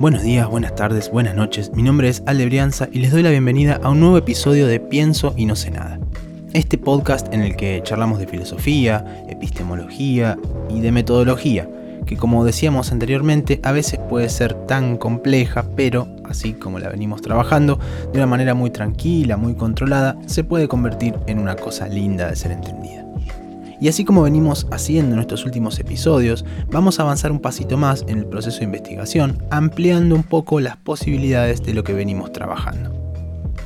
Buenos días, buenas tardes, buenas noches. Mi nombre es Alde Brianza y les doy la bienvenida a un nuevo episodio de Pienso y no sé nada. Este podcast en el que charlamos de filosofía, epistemología y de metodología, que como decíamos anteriormente a veces puede ser tan compleja, pero así como la venimos trabajando, de una manera muy tranquila, muy controlada, se puede convertir en una cosa linda de ser entendida. Y así como venimos haciendo en estos últimos episodios, vamos a avanzar un pasito más en el proceso de investigación, ampliando un poco las posibilidades de lo que venimos trabajando.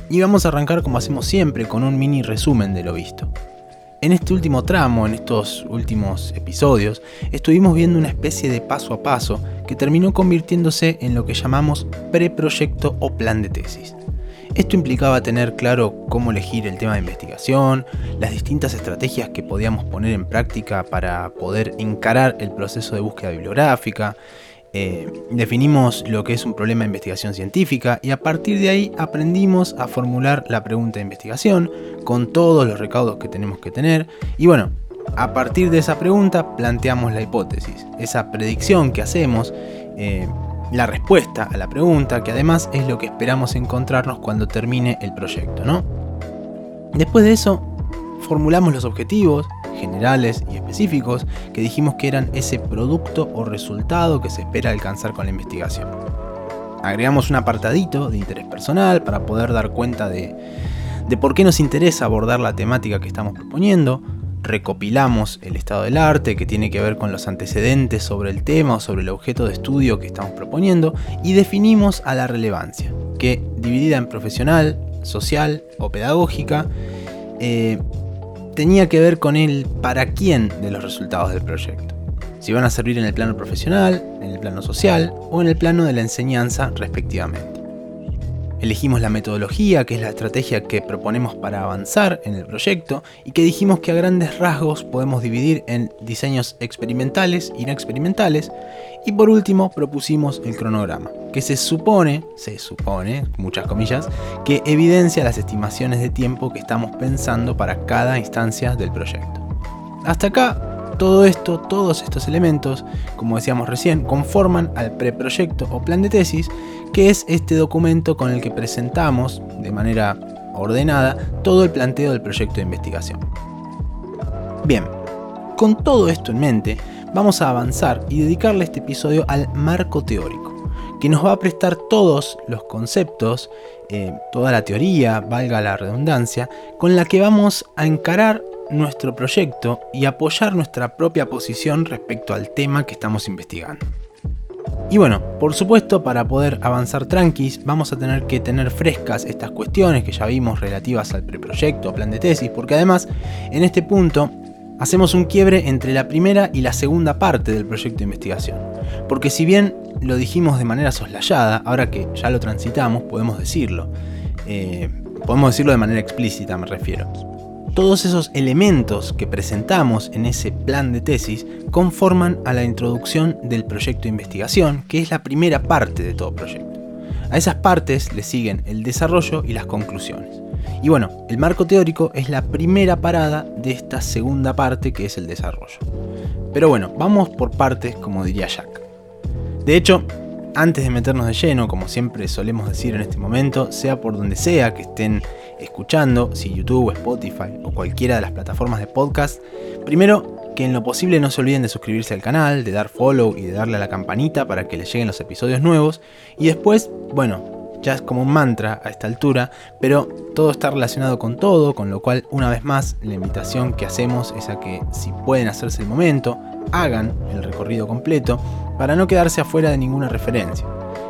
Y vamos a arrancar como hacemos siempre, con un mini resumen de lo visto. En este último tramo, en estos últimos episodios, estuvimos viendo una especie de paso a paso que terminó convirtiéndose en lo que llamamos preproyecto o plan de tesis. Esto implicaba tener claro cómo elegir el tema de investigación, las distintas estrategias que podíamos poner en práctica para poder encarar el proceso de búsqueda bibliográfica, eh, definimos lo que es un problema de investigación científica y a partir de ahí aprendimos a formular la pregunta de investigación con todos los recaudos que tenemos que tener y bueno, a partir de esa pregunta planteamos la hipótesis, esa predicción que hacemos. Eh, la respuesta a la pregunta, que además es lo que esperamos encontrarnos cuando termine el proyecto, ¿no? Después de eso, formulamos los objetivos generales y específicos que dijimos que eran ese producto o resultado que se espera alcanzar con la investigación. Agregamos un apartadito de interés personal para poder dar cuenta de, de por qué nos interesa abordar la temática que estamos proponiendo, recopilamos el estado del arte que tiene que ver con los antecedentes sobre el tema o sobre el objeto de estudio que estamos proponiendo y definimos a la relevancia, que dividida en profesional, social o pedagógica, eh, tenía que ver con el para quién de los resultados del proyecto. Si van a servir en el plano profesional, en el plano social o en el plano de la enseñanza respectivamente. Elegimos la metodología, que es la estrategia que proponemos para avanzar en el proyecto y que dijimos que a grandes rasgos podemos dividir en diseños experimentales y no experimentales. Y por último propusimos el cronograma, que se supone, se supone, muchas comillas, que evidencia las estimaciones de tiempo que estamos pensando para cada instancia del proyecto. Hasta acá todo esto, todos estos elementos, como decíamos recién, conforman al preproyecto o plan de tesis, que es este documento con el que presentamos de manera ordenada todo el planteo del proyecto de investigación. Bien, con todo esto en mente, vamos a avanzar y dedicarle este episodio al marco teórico, que nos va a prestar todos los conceptos, eh, toda la teoría, valga la redundancia, con la que vamos a encarar nuestro proyecto y apoyar nuestra propia posición respecto al tema que estamos investigando. Y bueno, por supuesto, para poder avanzar tranquis, vamos a tener que tener frescas estas cuestiones que ya vimos relativas al preproyecto o plan de tesis, porque además, en este punto, hacemos un quiebre entre la primera y la segunda parte del proyecto de investigación. Porque si bien lo dijimos de manera soslayada, ahora que ya lo transitamos, podemos decirlo. Eh, podemos decirlo de manera explícita, me refiero todos esos elementos que presentamos en ese plan de tesis conforman a la introducción del proyecto de investigación, que es la primera parte de todo proyecto. A esas partes le siguen el desarrollo y las conclusiones. Y bueno, el marco teórico es la primera parada de esta segunda parte que es el desarrollo. Pero bueno, vamos por partes como diría Jack. De hecho, antes de meternos de lleno, como siempre solemos decir en este momento, sea por donde sea que estén escuchando, si YouTube, Spotify o cualquiera de las plataformas de podcast, primero que en lo posible no se olviden de suscribirse al canal, de dar follow y de darle a la campanita para que les lleguen los episodios nuevos. Y después, bueno, ya es como un mantra a esta altura, pero todo está relacionado con todo, con lo cual una vez más la invitación que hacemos es a que si pueden hacerse el momento, hagan el recorrido completo para no quedarse afuera de ninguna referencia.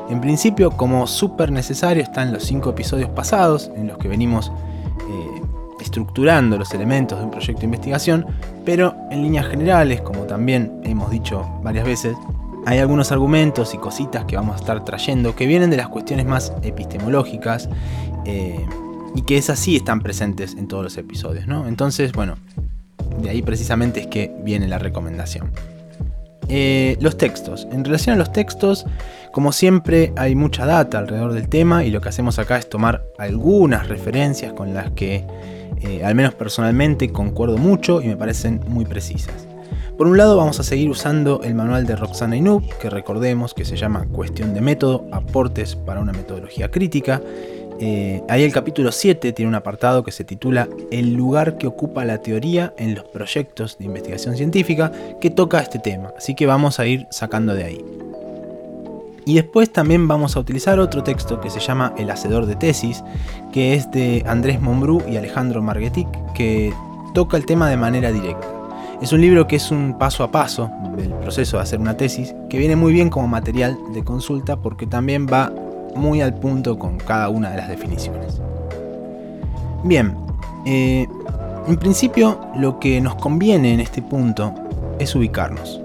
En principio, como súper necesario, están los cinco episodios pasados en los que venimos eh, estructurando los elementos de un proyecto de investigación, pero en líneas generales, como también hemos dicho varias veces, hay algunos argumentos y cositas que vamos a estar trayendo que vienen de las cuestiones más epistemológicas eh, y que esas sí están presentes en todos los episodios, ¿no? Entonces, bueno, de ahí precisamente es que viene la recomendación. Eh, los textos. En relación a los textos, como siempre hay mucha data alrededor del tema y lo que hacemos acá es tomar algunas referencias con las que, eh, al menos personalmente, concuerdo mucho y me parecen muy precisas. Por un lado vamos a seguir usando el manual de Roxana Inub, que recordemos que se llama Cuestión de método, aportes para una metodología crítica. Eh, ahí el capítulo 7 tiene un apartado que se titula El lugar que ocupa la teoría en los proyectos de investigación científica, que toca este tema, así que vamos a ir sacando de ahí. Y después también vamos a utilizar otro texto que se llama El Hacedor de Tesis, que es de Andrés Mombrú y Alejandro Marguetic, que toca el tema de manera directa. Es un libro que es un paso a paso del proceso de hacer una tesis, que viene muy bien como material de consulta porque también va muy al punto con cada una de las definiciones. Bien, eh, en principio lo que nos conviene en este punto es ubicarnos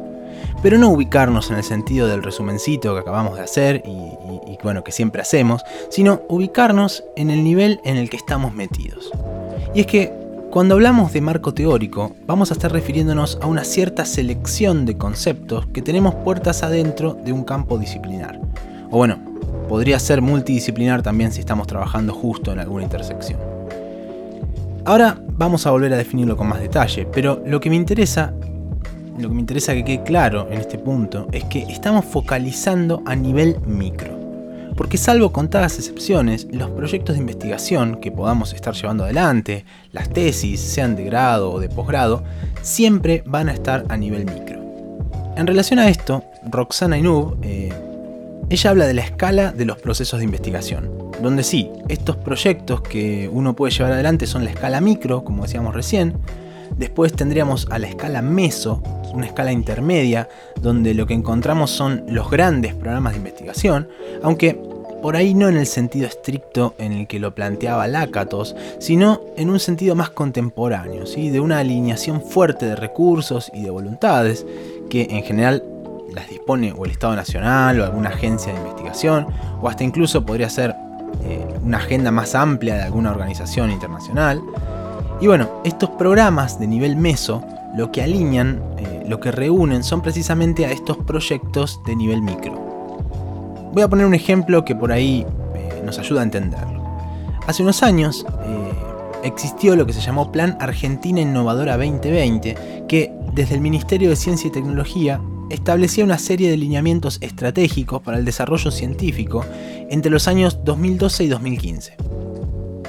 pero no ubicarnos en el sentido del resumencito que acabamos de hacer y, bueno, que siempre hacemos, sino ubicarnos en el nivel en el que estamos metidos. Y es que cuando hablamos de marco teórico, vamos a estar refiriéndonos a una cierta selección de conceptos que tenemos puertas adentro de un campo disciplinar. O bueno, podría ser multidisciplinar también si estamos trabajando justo en alguna intersección. Ahora vamos a volver a definirlo con más detalle, pero lo que me interesa lo que me interesa que quede claro en este punto es que estamos focalizando a nivel micro. Porque salvo contadas excepciones, los proyectos de investigación que podamos estar llevando adelante, las tesis, sean de grado o de posgrado, siempre van a estar a nivel micro. En relación a esto, Roxana Inub, eh, ella habla de la escala de los procesos de investigación, donde sí, estos proyectos que uno puede llevar adelante son la escala micro, como decíamos recién, después tendríamos a la escala meso, una escala intermedia, donde lo que encontramos son los grandes programas de investigación, aunque por ahí no en el sentido estricto en el que lo planteaba Lakatos, sino en un sentido más contemporáneo, ¿sí? de una alineación fuerte de recursos y de voluntades, que en general o el Estado Nacional o alguna agencia de investigación, o hasta incluso podría ser eh, una agenda más amplia de alguna organización internacional. Y bueno, estos programas de nivel meso lo que alinean, eh, lo que reúnen son precisamente a estos proyectos de nivel micro. Voy a poner un ejemplo que por ahí eh, nos ayuda a entenderlo. Hace unos años existió lo que se llamó Plan Argentina Innovadora 2020, que desde el Ministerio de Ciencia y Tecnología establecía una serie de lineamientos estratégicos para el desarrollo científico entre los años 2012 y 2015.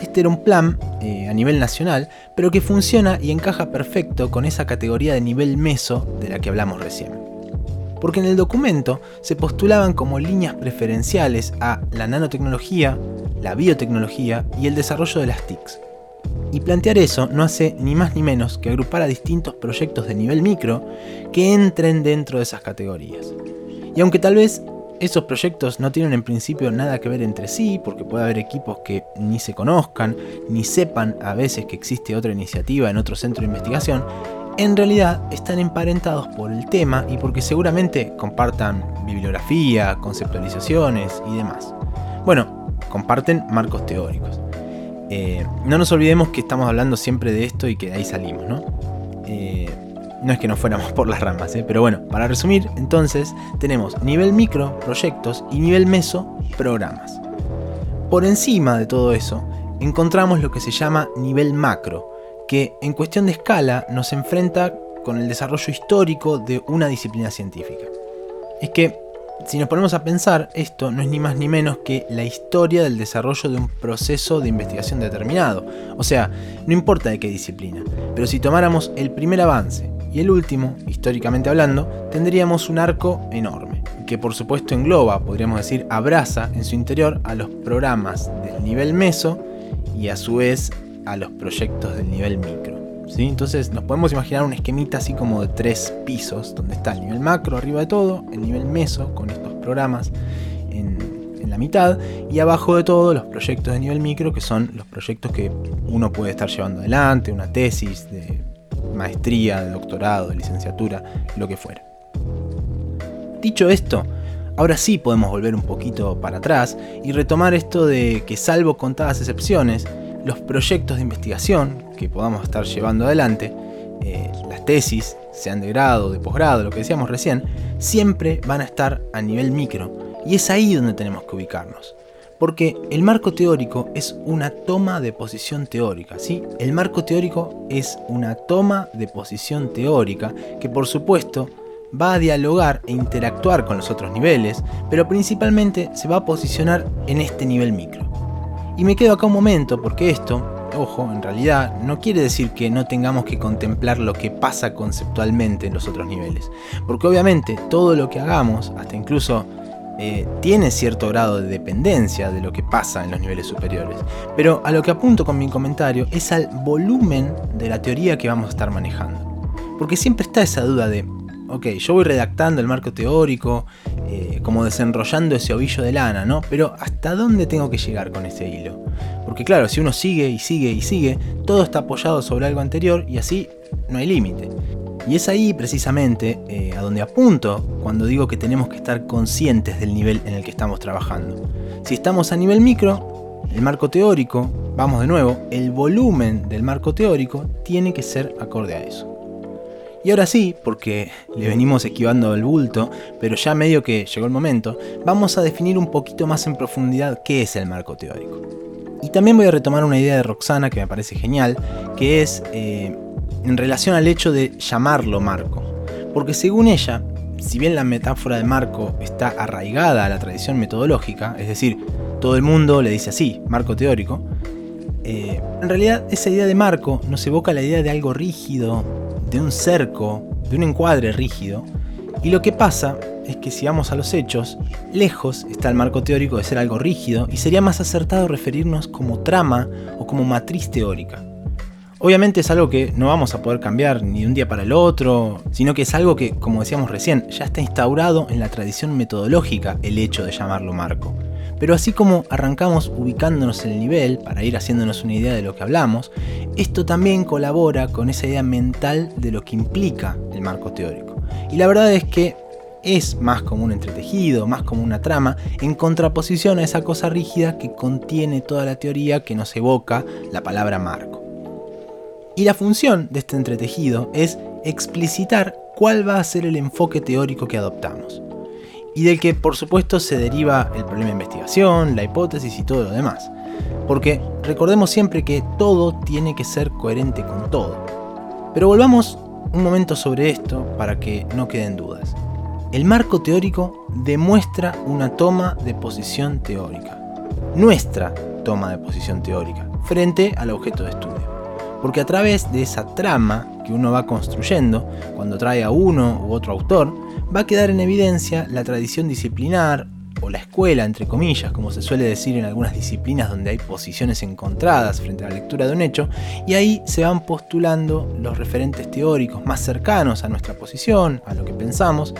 Este era un plan eh, a nivel nacional, pero que funciona y encaja perfecto con esa categoría de nivel meso de la que hablamos recién. Porque en el documento se postulaban como líneas preferenciales a la nanotecnología, la biotecnología y el desarrollo de las TICs. Y plantear eso no hace ni más ni menos que agrupar a distintos proyectos de nivel micro que entren dentro de esas categorías. Y aunque tal vez esos proyectos no tienen en principio nada que ver entre sí, porque puede haber equipos que ni se conozcan, ni sepan a veces que existe otra iniciativa en otro centro de investigación, en realidad están emparentados por el tema y porque seguramente compartan bibliografía, conceptualizaciones y demás. Bueno, comparten marcos teóricos. Eh, no nos olvidemos que estamos hablando siempre de esto y que de ahí salimos, ¿no? Eh, no es que nos fuéramos por las ramas, ¿eh? pero bueno, para resumir, entonces tenemos nivel micro, proyectos, y nivel meso, programas. Por encima de todo eso, encontramos lo que se llama nivel macro, que en cuestión de escala nos enfrenta con el desarrollo histórico de una disciplina científica. Es que, si nos ponemos a pensar, esto no es ni más ni menos que la historia del desarrollo de un proceso de investigación determinado. O sea, no importa de qué disciplina, pero si tomáramos el primer avance y el último, históricamente hablando, tendríamos un arco enorme, que por supuesto engloba, podríamos decir, abraza en su interior a los programas del nivel meso y a su vez a los proyectos del nivel micro. Entonces nos podemos imaginar un esquemita así como de tres pisos, donde está el nivel macro arriba de todo, el nivel meso con estos programas en la mitad y abajo de todo los proyectos de nivel micro que son los proyectos que uno puede estar llevando adelante, una tesis de maestría, de doctorado, de licenciatura, lo que fuera. Dicho esto, ahora sí podemos volver un poquito para atrás y retomar esto de que salvo contadas excepciones, los proyectos de investigación que podamos estar llevando adelante, eh, las tesis, sean de grado, de posgrado, lo que decíamos recién, siempre van a estar a nivel micro. Y es ahí donde tenemos que ubicarnos. Porque el marco teórico es una toma de posición teórica, ¿sí? El marco teórico es una toma de posición teórica que por supuesto va a dialogar e interactuar con los otros niveles, pero principalmente se va a posicionar en este nivel micro. Y me quedo acá un momento porque esto, ojo, en realidad no quiere decir que no tengamos que contemplar lo que pasa conceptualmente en los otros niveles, porque obviamente todo lo que hagamos, hasta incluso eh, tiene cierto grado de dependencia de lo que pasa en los niveles superiores. Pero a lo que apunto con mi comentario es al volumen de la teoría que vamos a estar manejando. Porque siempre está esa duda de, ok, yo voy redactando el marco teórico, eh, como desenrollando ese ovillo de lana, ¿no? Pero ¿hasta dónde tengo que llegar con ese hilo? Porque claro, si uno sigue y sigue y sigue, todo está apoyado sobre algo anterior y así no hay límite. Y es ahí precisamente eh, a donde apunto cuando digo que tenemos que estar conscientes del nivel en el que estamos trabajando. Si estamos a nivel micro, el marco teórico, vamos de nuevo, el volumen del marco teórico tiene que ser acorde a eso. Y ahora sí, porque le venimos esquivando el bulto, pero ya medio que llegó el momento, vamos a definir un poquito más en profundidad qué es el marco teórico. Y también voy a retomar una idea de Roxana que me parece genial, que es eh, en relación al hecho de llamarlo marco. Porque según ella, si bien la metáfora de marco está arraigada a la tradición metodológica, es decir, todo el mundo le dice así, marco teórico, eh, en realidad esa idea de marco nos evoca la idea de algo rígido, de un cerco, de un encuadre rígido, y lo que pasa es que si vamos a los hechos, lejos está el marco teórico de ser algo rígido y sería más acertado referirnos como trama o como matriz teórica. Obviamente es algo que no vamos a poder cambiar ni de un día para el otro, sino que es algo que, como decíamos recién, ya está instaurado en la tradición metodológica el hecho de llamarlo marco. Pero así como arrancamos ubicándonos en el nivel para ir haciéndonos una idea de lo que hablamos, esto también colabora con esa idea mental de lo que implica el marco teórico. Y la verdad es que es más como un entretejido, más como una trama, en contraposición a esa cosa rígida que contiene toda la teoría que nos evoca la palabra marco. Y la función de este entretejido es explicitar cuál va a ser el enfoque teórico que adoptamos. Y del que por supuesto se deriva el problema de investigación, la hipótesis y todo lo demás. Porque recordemos siempre que todo tiene que ser coherente con todo. Pero volvamos un momento sobre esto para que no queden dudas. El marco teórico demuestra una toma de posición teórica. Nuestra toma de posición teórica frente al objeto de estudio. Porque a través de esa trama que uno va construyendo, cuando trae a uno u otro autor, va a quedar en evidencia la tradición disciplinar o la escuela, entre comillas, como se suele decir en algunas disciplinas donde hay posiciones encontradas frente a la lectura de un hecho, y ahí se van postulando los referentes teóricos más cercanos a nuestra posición, a lo que pensamos,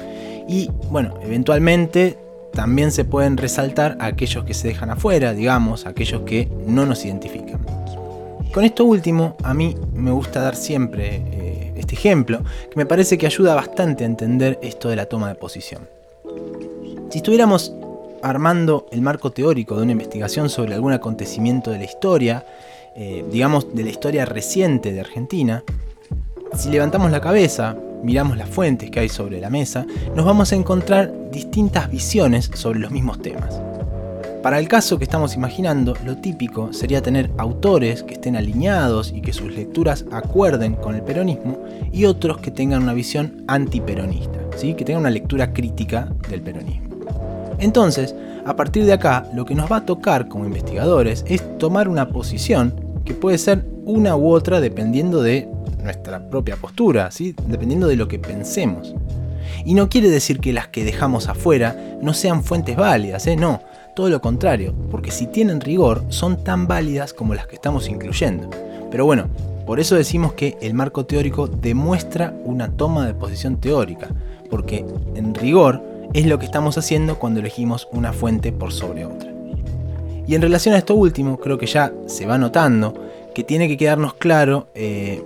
y bueno, eventualmente también se pueden resaltar aquellos que se dejan afuera, digamos, aquellos que no nos identifican. Con esto último, a mí me gusta dar siempre eh, este ejemplo, que me parece que ayuda bastante a entender esto de la toma de posición. Si estuviéramos armando el marco teórico de una investigación sobre algún acontecimiento de la historia, eh, digamos de la historia reciente de Argentina, si levantamos la cabeza, miramos las fuentes que hay sobre la mesa, nos vamos a encontrar distintas visiones sobre los mismos temas. Para el caso que estamos imaginando, lo típico sería tener autores que estén alineados y que sus lecturas acuerden con el peronismo y otros que tengan una visión antiperonista, ¿sí? que tengan una lectura crítica del peronismo. Entonces, a partir de acá, lo que nos va a tocar como investigadores es tomar una posición que puede ser una u otra dependiendo de nuestra propia postura, ¿sí? dependiendo de lo que pensemos. Y no quiere decir que las que dejamos afuera no sean fuentes válidas, ¿eh? no todo lo contrario, porque si tienen rigor son tan válidas como las que estamos incluyendo. Pero bueno, por eso decimos que el marco teórico demuestra una toma de posición teórica, porque en rigor es lo que estamos haciendo cuando elegimos una fuente por sobre otra. Y en relación a esto último, creo que ya se va notando que tiene que quedarnos claro eh,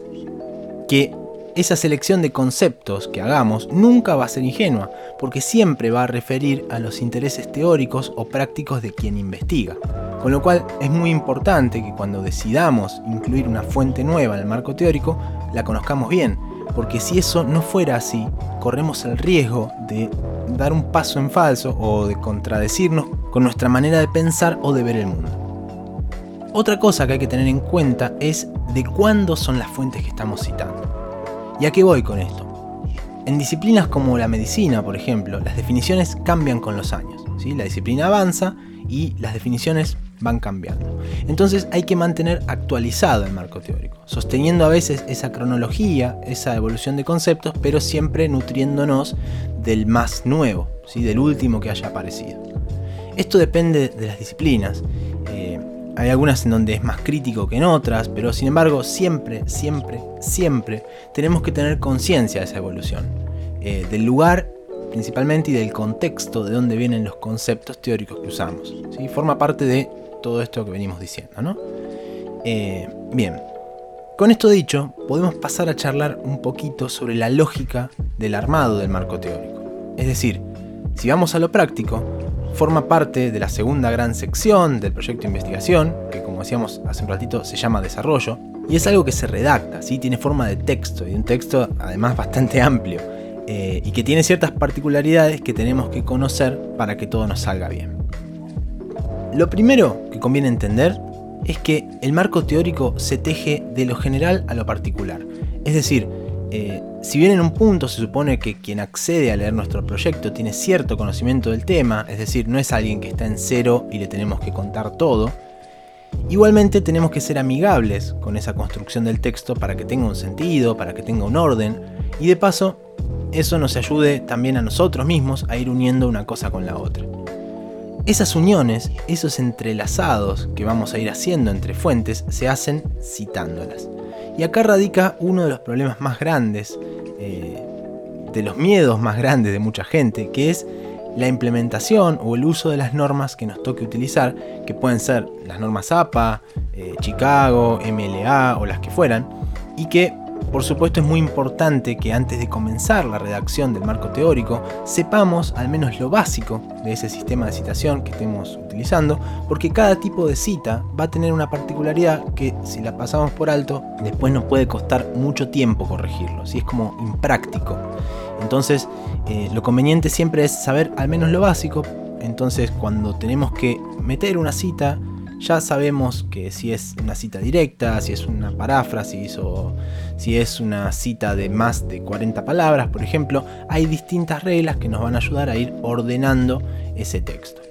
que esa selección de conceptos que hagamos nunca va a ser ingenua, porque siempre va a referir a los intereses teóricos o prácticos de quien investiga. Con lo cual es muy importante que cuando decidamos incluir una fuente nueva en el marco teórico, la conozcamos bien, porque si eso no fuera así, corremos el riesgo de dar un paso en falso o de contradecirnos con nuestra manera de pensar o de ver el mundo. Otra cosa que hay que tener en cuenta es de cuándo son las fuentes que estamos citando. ¿Y a qué voy con esto? En disciplinas como la medicina, por ejemplo, las definiciones cambian con los años. La disciplina avanza y las definiciones van cambiando. Entonces hay que mantener actualizado el marco teórico, sosteniendo a veces esa cronología, esa evolución de conceptos, pero siempre nutriéndonos del más nuevo, del último que haya aparecido. Esto depende de las disciplinas. Eh, hay algunas en donde es más crítico que en otras, pero sin embargo siempre, siempre, siempre tenemos que tener conciencia de esa evolución, eh, del lugar principalmente y del contexto de donde vienen los conceptos teóricos que usamos. ¿sí? Forma parte de todo esto que venimos diciendo, ¿no? Eh, bien, con esto dicho, podemos pasar a charlar un poquito sobre la lógica del armado del marco teórico. Es decir, si vamos a lo práctico, forma parte de la segunda gran sección del proyecto de investigación, que como decíamos hace un ratito se llama desarrollo, y es algo que se redacta, ¿sí? tiene forma de texto, y un texto además bastante amplio, eh, y que tiene ciertas particularidades que tenemos que conocer para que todo nos salga bien. Lo primero que conviene entender es que el marco teórico se teje de lo general a lo particular. Es decir, eh, si bien en un punto se supone que quien accede a leer nuestro proyecto tiene cierto conocimiento del tema, es decir, no es alguien que está en cero y le tenemos que contar todo, igualmente tenemos que ser amigables con esa construcción del texto para que tenga un sentido, para que tenga un orden, y de paso eso nos ayude también a nosotros mismos a ir uniendo una cosa con la otra. Esas uniones, esos entrelazados que vamos a ir haciendo entre fuentes, se hacen citándolas. Y acá radica uno de los problemas más grandes, eh, de los miedos más grandes de mucha gente, que es la implementación o el uso de las normas que nos toque utilizar, que pueden ser las normas APA, eh, Chicago, MLA o las que fueran, y que por supuesto es muy importante que antes de comenzar la redacción del marco teórico sepamos al menos lo básico de ese sistema de citación que estemos utilizando, porque cada tipo de cita va a tener una particularidad que si la pasamos por alto, después nos puede costar mucho tiempo corregirlo, si es como impráctico. Entonces, eh, lo conveniente siempre es saber al menos lo básico, entonces cuando tenemos que meter una cita, ya sabemos que si es una cita directa, si es una paráfrasis o si es una cita de más de 40 palabras, por ejemplo, hay distintas reglas que nos van a ayudar a ir ordenando ese texto.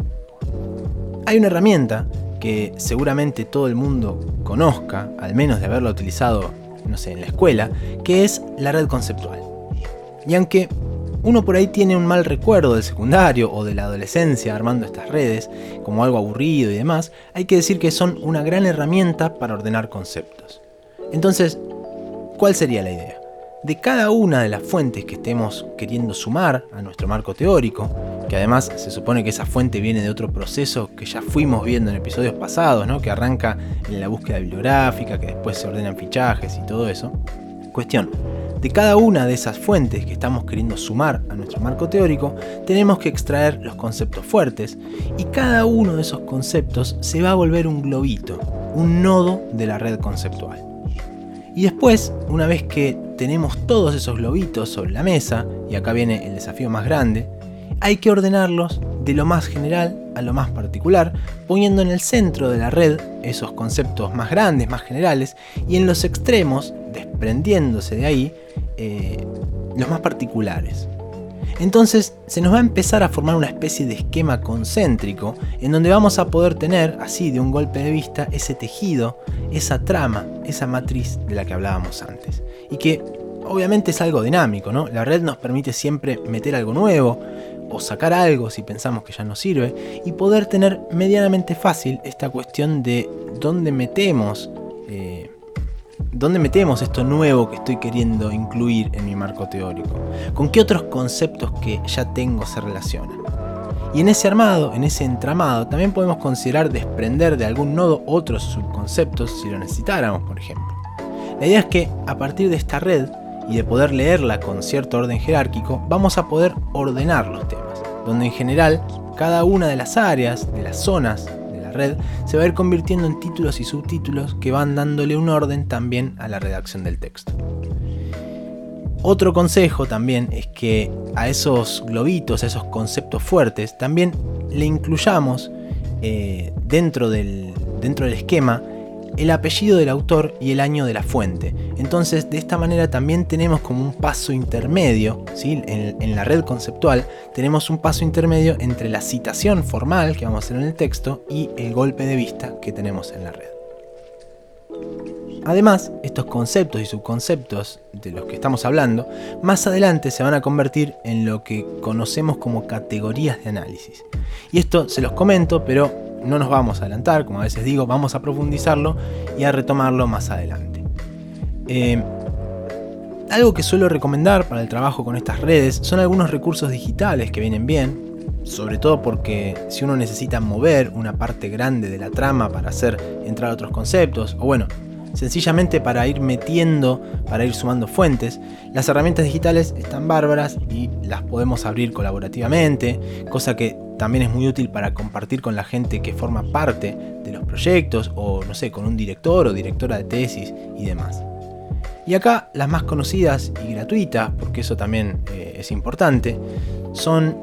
Hay una herramienta que seguramente todo el mundo conozca, al menos de haberla utilizado, no sé, en la escuela, que es la red conceptual. Y aunque uno por ahí tiene un mal recuerdo del secundario o de la adolescencia armando estas redes, como algo aburrido y demás, hay que decir que son una gran herramienta para ordenar conceptos. Entonces, ¿cuál sería la idea? De cada una de las fuentes que estemos queriendo sumar a nuestro marco teórico, que además se supone que esa fuente viene de otro proceso que ya fuimos viendo en episodios pasados, ¿no? que arranca en la búsqueda bibliográfica, que después se ordenan fichajes y todo eso. Cuestión, de cada una de esas fuentes que estamos queriendo sumar a nuestro marco teórico, tenemos que extraer los conceptos fuertes y cada uno de esos conceptos se va a volver un globito, un nodo de la red conceptual. Y después, una vez que tenemos todos esos globitos sobre la mesa, y acá viene el desafío más grande, hay que ordenarlos de lo más general a lo más particular, poniendo en el centro de la red esos conceptos más grandes, más generales, y en los extremos, desprendiéndose de ahí, eh, los más particulares. Entonces se nos va a empezar a formar una especie de esquema concéntrico en donde vamos a poder tener, así de un golpe de vista, ese tejido, esa trama, esa matriz de la que hablábamos antes. Y que obviamente es algo dinámico, ¿no? La red nos permite siempre meter algo nuevo o sacar algo si pensamos que ya no sirve y poder tener medianamente fácil esta cuestión de dónde metemos ¿Dónde metemos esto nuevo que estoy queriendo incluir en mi marco teórico? ¿Con qué otros conceptos que ya tengo se relacionan? Y en ese armado, en ese entramado, también podemos considerar desprender de algún nodo otros subconceptos si lo necesitáramos, por ejemplo. La idea es que a partir de esta red y de poder leerla con cierto orden jerárquico, vamos a poder ordenar los temas, donde en general cada una de las áreas, de las zonas red se va a ir convirtiendo en títulos y subtítulos que van dándole un orden también a la redacción del texto. Otro consejo también es que a esos globitos, a esos conceptos fuertes, también le incluyamos eh, dentro, del, dentro del esquema el apellido del autor y el año de la fuente. Entonces, de esta manera también tenemos como un paso intermedio, ¿sí? en, en, la red conceptual, tenemos un paso intermedio entre la citación formal que vamos a hacer en el texto y el golpe de vista que tenemos en la red. Además, estos conceptos y subconceptos de los que estamos hablando, más adelante se van a convertir en lo que conocemos como categorías de análisis. Y esto se los comento, pero no nos vamos a adelantar, como a veces digo, vamos a profundizarlo y a retomarlo más adelante. Eh, algo que suelo recomendar para el trabajo con estas redes son algunos recursos digitales que vienen bien, sobre todo porque si uno necesita mover una parte grande de la trama para hacer entrar otros conceptos, o bueno, sencillamente para ir metiendo, para ir sumando fuentes. Las herramientas digitales están bárbaras y las podemos abrir colaborativamente, cosa que también es muy útil para compartir con la gente que forma parte de los proyectos o no sé, con un director o directora de tesis y demás. Y acá las más conocidas y gratuitas, porque eso también eh, es importante, son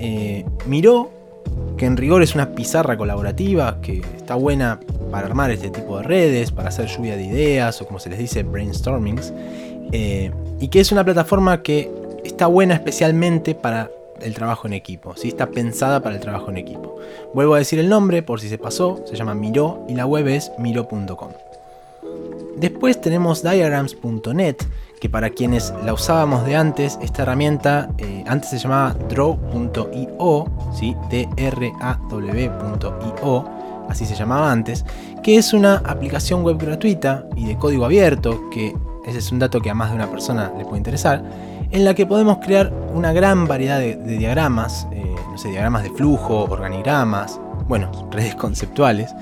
eh, Miro, que en rigor es una pizarra colaborativa que está buena para armar este tipo de redes, para hacer lluvia de ideas o como se les dice brainstormings, eh, y que es una plataforma que está buena especialmente para el trabajo en equipo, ¿sí? está pensada para el trabajo en equipo. Vuelvo a decir el nombre por si se pasó, se llama Miro y la web es miro.com. Después tenemos diagrams.net, que para quienes la usábamos de antes, esta herramienta eh, antes se llamaba draw.io, ¿sí? d r a w.io así se llamaba antes, que es una aplicación web gratuita y de código abierto, que ese es un dato que a más de una persona le puede interesar, en la que podemos crear una gran variedad de, diagramas, eh, no sé, diagramas de flujo, organigramas, bueno, redes conceptuales,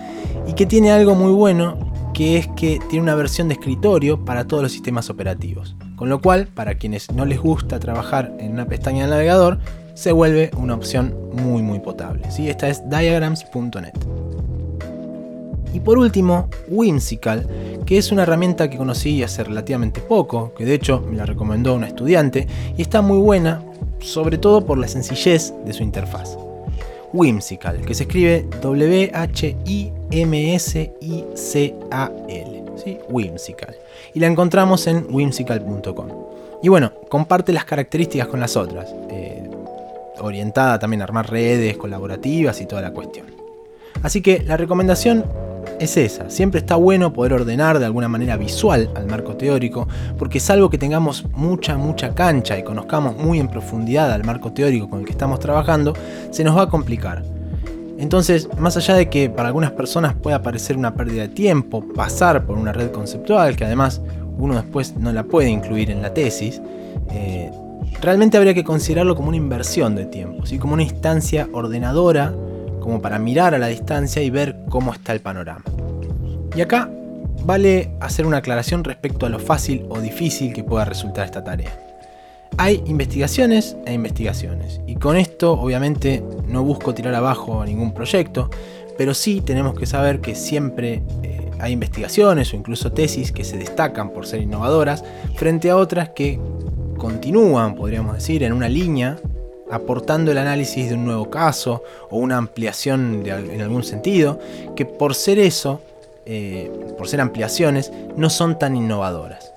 y que tiene algo muy bueno, que es que tiene una versión de escritorio para todos los sistemas operativos. Con lo cual, para quienes no les gusta trabajar en una pestaña del navegador, se vuelve una opción muy muy potable. ¿sí? Esta es diagrams.net. Y por último, Whimsical, que es una herramienta que conocí hace relativamente poco, que de hecho me la recomendó una estudiante, y está muy buena, sobre todo por la sencillez de su interfaz. Whimsical, que se escribe W-H-I-M-S-I-C-A-L. ¿sí? Whimsical. Y la encontramos en whimsical.com. Y bueno, comparte las características con las otras, eh, orientada también a armar redes colaborativas y toda la cuestión. Así que la recomendación es esa. Siempre está bueno poder ordenar de alguna manera visual al marco teórico, porque salvo que tengamos mucha, mucha cancha y conozcamos muy en profundidad al marco teórico con el que estamos trabajando, se nos va a complicar. Entonces, más allá de que para algunas personas pueda parecer una pérdida de tiempo pasar por una red conceptual, que además uno después no la puede incluir en la tesis, eh, realmente habría que considerarlo como una inversión de tiempo, ¿sí? como una instancia ordenadora como para mirar a la distancia y ver cómo está el panorama. Y acá vale hacer una aclaración respecto a lo fácil o difícil que pueda resultar esta tarea. Hay investigaciones e investigaciones, y con esto obviamente no busco tirar abajo ningún proyecto, pero sí tenemos que saber que siempre eh, hay investigaciones o incluso tesis que se destacan por ser innovadoras frente a otras que continúan, podríamos decir, en una línea aportando el análisis de un nuevo caso o una ampliación en algún sentido, que por ser eso, eh, por ser ampliaciones, no son tan innovadoras.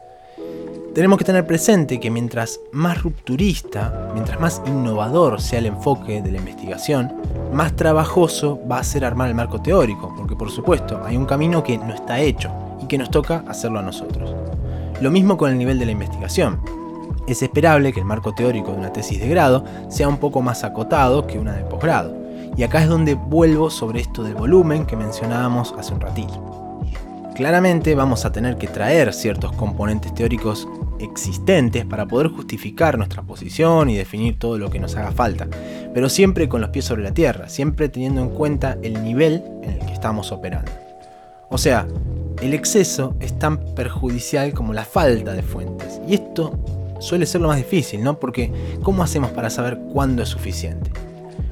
Tenemos que tener presente que mientras más rupturista, mientras más innovador sea el enfoque de la investigación, más trabajoso va a ser armar el marco teórico, porque por supuesto hay un camino que no está hecho y que nos toca hacerlo a nosotros. Lo mismo con el nivel de la investigación es esperable que el marco teórico de una tesis de grado sea un poco más acotado que una de posgrado. Y acá es donde vuelvo sobre esto del volumen que mencionábamos hace un ratito. Claramente vamos a tener que traer ciertos componentes teóricos existentes para poder justificar nuestra posición y definir todo lo que nos haga falta, pero siempre con los pies sobre la tierra, siempre teniendo en cuenta el nivel en el que estamos operando. O sea, el exceso es tan perjudicial como la falta de fuentes, y esto suele ser lo más difícil, ¿no? Porque ¿cómo hacemos para saber cuándo es suficiente?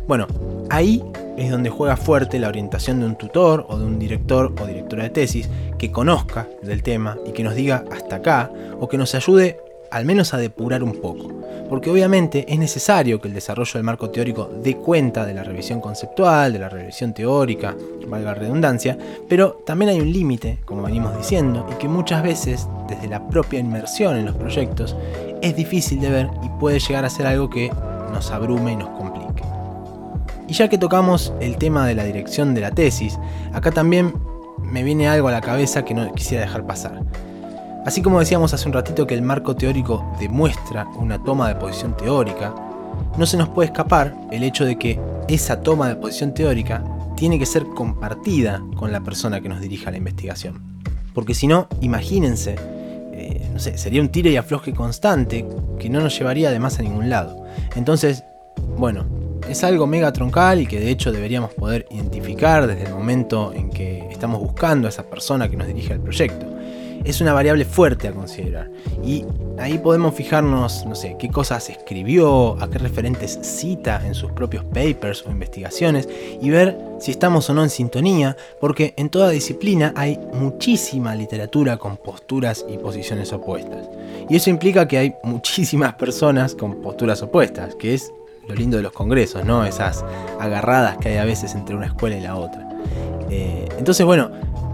Bueno, ahí es donde juega fuerte la orientación de un tutor o de un director o directora de tesis que conozca del tema y que nos diga hasta acá o que nos ayude al menos a depurar un poco, porque obviamente es necesario que el desarrollo del marco teórico dé cuenta de la revisión conceptual, de la revisión teórica, valga la redundancia, pero también hay un límite, como venimos diciendo, y que muchas veces, desde la propia inmersión en los proyectos, es difícil de ver y puede llegar a ser algo que nos abrume y nos complique. Y ya que tocamos el tema de la dirección de la tesis, acá también me viene algo a la cabeza que no quisiera dejar pasar. Así como decíamos hace un ratito que el marco teórico demuestra una toma de posición teórica, no se nos puede escapar el hecho de que esa toma de posición teórica tiene que ser compartida con la persona que nos dirija la investigación. Porque si no, imagínense, no sé, sería un tire y afloje constante que no nos llevaría además a ningún lado. Entonces, bueno, es algo mega troncal y que de hecho deberíamos poder identificar desde el momento en que estamos buscando a esa persona que nos dirige al proyecto. Es una variable fuerte a considerar y ahí podemos fijarnos, no sé, qué cosas escribió, a qué referentes cita en sus propios papers o investigaciones y ver si estamos o no en sintonía, porque en toda disciplina hay muchísima literatura con posturas y posiciones opuestas. Y eso implica que hay muchísimas personas con posturas opuestas, que es lo lindo de los congresos, ¿no? Esas agarradas que hay a veces entre una escuela y la otra. Eh, entonces, bueno,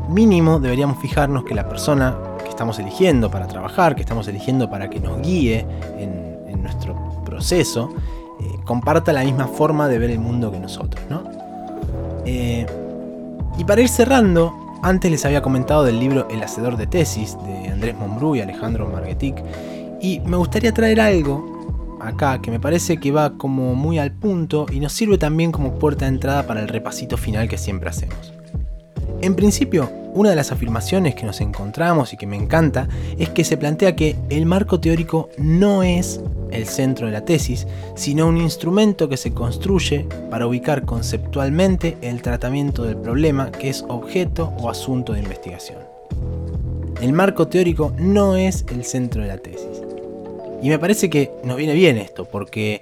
mínimo deberíamos fijarnos que la persona que estamos eligiendo para trabajar, que estamos eligiendo para que nos guíe en, nuestro proceso, eh, comparta la misma forma de ver el mundo que nosotros, ¿no? Eh, y para ir cerrando, antes les había comentado del libro El Hacedor de Tesis de Andrés Monbrú y Alejandro Marguetic, y me gustaría traer algo acá que me parece que va como muy al punto y nos sirve también como puerta de entrada para el repasito final que siempre hacemos. En principio, una de las afirmaciones que nos encontramos y que me encanta es que se plantea que el marco teórico no es el centro de la tesis, sino un instrumento que se construye para ubicar conceptualmente el tratamiento del problema que es objeto o asunto de investigación. El marco teórico no es el centro de la tesis. Y me parece que nos viene bien esto, porque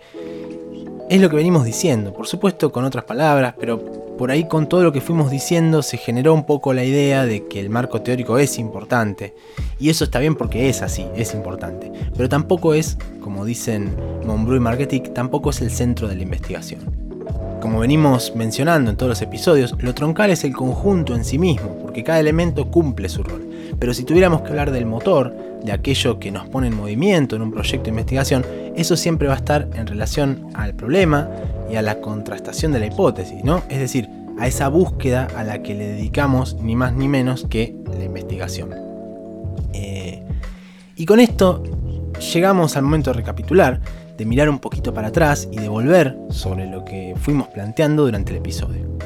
es lo que venimos diciendo, por supuesto con otras palabras, pero por ahí con todo lo que fuimos diciendo se generó un poco la idea de que el marco teórico es importante. Y eso está bien porque es así, es importante. Pero tampoco es, como dicen Monbrú y Marketing, tampoco es el centro de la investigación. Como venimos mencionando en todos los episodios, lo troncal es el conjunto en sí mismo, porque cada elemento cumple su rol. Pero si tuviéramos que hablar del motor, de aquello que nos pone en movimiento en un proyecto de investigación, eso siempre va a estar en relación al problema y a la contrastación de la hipótesis, ¿no? Es decir, a esa búsqueda a la que le dedicamos ni más ni menos que la investigación. Eh, y con esto llegamos al momento de recapitular de mirar un poquito para atrás y de volver sobre lo que fuimos planteando durante el episodio.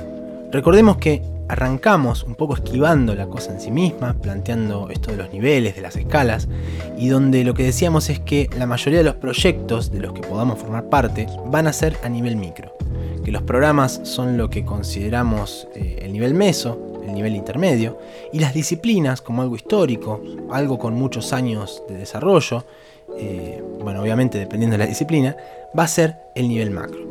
Recordemos que arrancamos un poco esquivando la cosa en sí misma, planteando esto de los niveles, de las escalas, y donde lo que decíamos es que la mayoría de los proyectos de los que podamos formar parte van a ser a nivel micro, que los programas son lo que consideramos eh, el nivel meso, el nivel intermedio, y las disciplinas como algo histórico, algo con muchos años de desarrollo, eh, bueno, obviamente dependiendo de la disciplina, va a ser el nivel macro.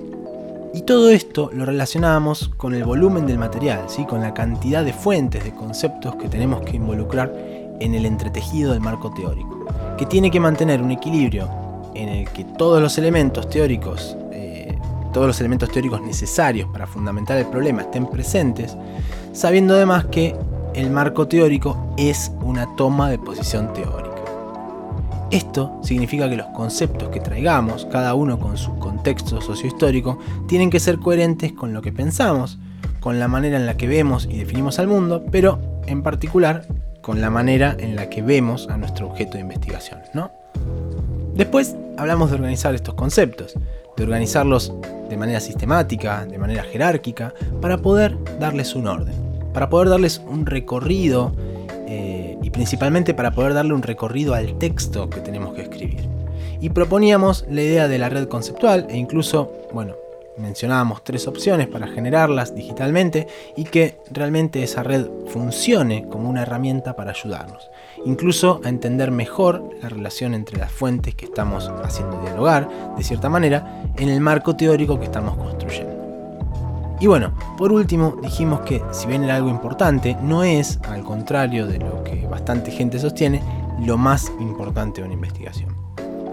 Y todo esto lo relacionamos con el volumen del material, ¿sí? con la cantidad de fuentes, de conceptos que tenemos que involucrar en el entretejido del marco teórico, que tiene que mantener un equilibrio en el que todos los elementos teóricos, eh, todos los elementos teóricos necesarios para fundamentar el problema estén presentes, sabiendo además que el marco teórico es una toma de posición teórica. Esto significa que los conceptos que traigamos, cada uno con su contexto sociohistórico, tienen que ser coherentes con lo que pensamos, con la manera en la que vemos y definimos al mundo, pero en particular con la manera en la que vemos a nuestro objeto de investigación. ¿no? Después hablamos de organizar estos conceptos, de organizarlos de manera sistemática, de manera jerárquica, para poder darles un orden, para poder darles un recorrido y principalmente para poder darle un recorrido al texto que tenemos que escribir. Y proponíamos la idea de la red conceptual e incluso, bueno, mencionábamos tres opciones para generarlas digitalmente y que realmente esa red funcione como una herramienta para ayudarnos, incluso a entender mejor la relación entre las fuentes que estamos haciendo dialogar, de cierta manera, en el marco teórico que estamos construyendo. Y bueno, por último dijimos que si bien era algo importante, no es, al contrario de lo que bastante gente sostiene, lo más importante de una investigación.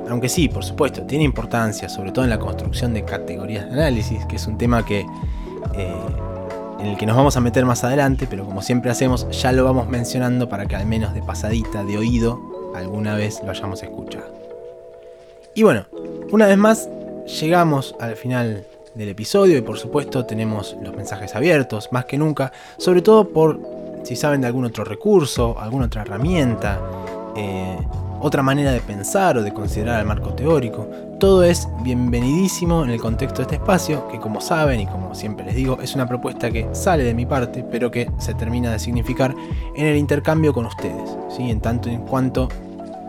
aunque sí, por supuesto, tiene importancia, sobre todo en la construcción de categorías de análisis, que es un tema que, eh, en el que nos vamos a meter más adelante, pero como siempre hacemos, ya lo vamos mencionando para que al menos de pasadita, de oído, alguna vez lo hayamos escuchado. Y bueno, una vez más, llegamos al final del episodio y por supuesto tenemos los mensajes abiertos, más que nunca, sobre todo por si saben de algún otro recurso, alguna otra herramienta, eh, otra manera de pensar o de considerar el marco teórico. Todo es bienvenidísimo en el contexto de este espacio, que como saben y como siempre les digo, es una propuesta que sale de mi parte, pero que se termina de significar en el intercambio con ustedes, ¿sí? en tanto en cuanto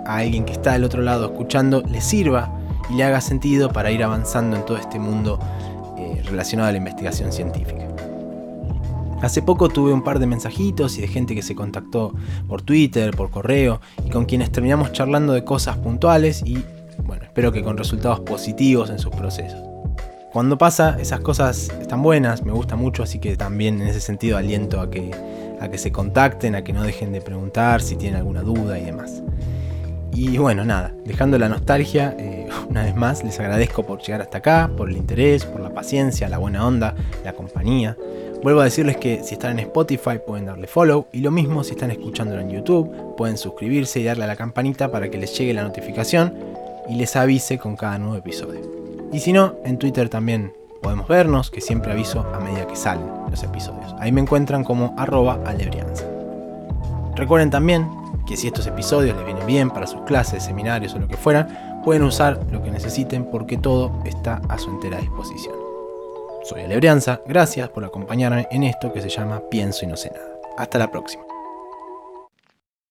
a alguien que está del otro lado escuchando le sirva y le haga sentido para ir avanzando en todo este mundo relacionado a la investigación científica. Hace poco tuve un par de mensajitos y de gente que se contactó por Twitter, por correo y con quienes terminamos charlando de cosas puntuales y bueno, espero que con resultados positivos en sus procesos. Cuando pasa, esas cosas están buenas, me gusta mucho, así que también en ese sentido aliento a que, a que se contacten, a que no dejen de preguntar si tienen alguna duda y demás. Y bueno, nada, dejando la nostalgia, eh, una vez más les agradezco por llegar hasta acá, por el interés, por la paciencia, la buena onda, la compañía. Vuelvo a decirles que si están en Spotify pueden darle follow y lo mismo si están escuchándolo en YouTube, pueden suscribirse y darle a la campanita para que les llegue la notificación y les avise con cada nuevo episodio. Y si no, en Twitter también podemos vernos, que siempre aviso a medida que salen los episodios. Ahí me encuentran como arroba alebrianza. Recuerden también que si estos episodios les vienen bien para sus clases, seminarios o lo que fueran, pueden usar lo que necesiten porque todo está a su entera disposición. Soy Alebrianza, gracias por acompañarme en esto que se llama Pienso y no sé nada. Hasta la próxima.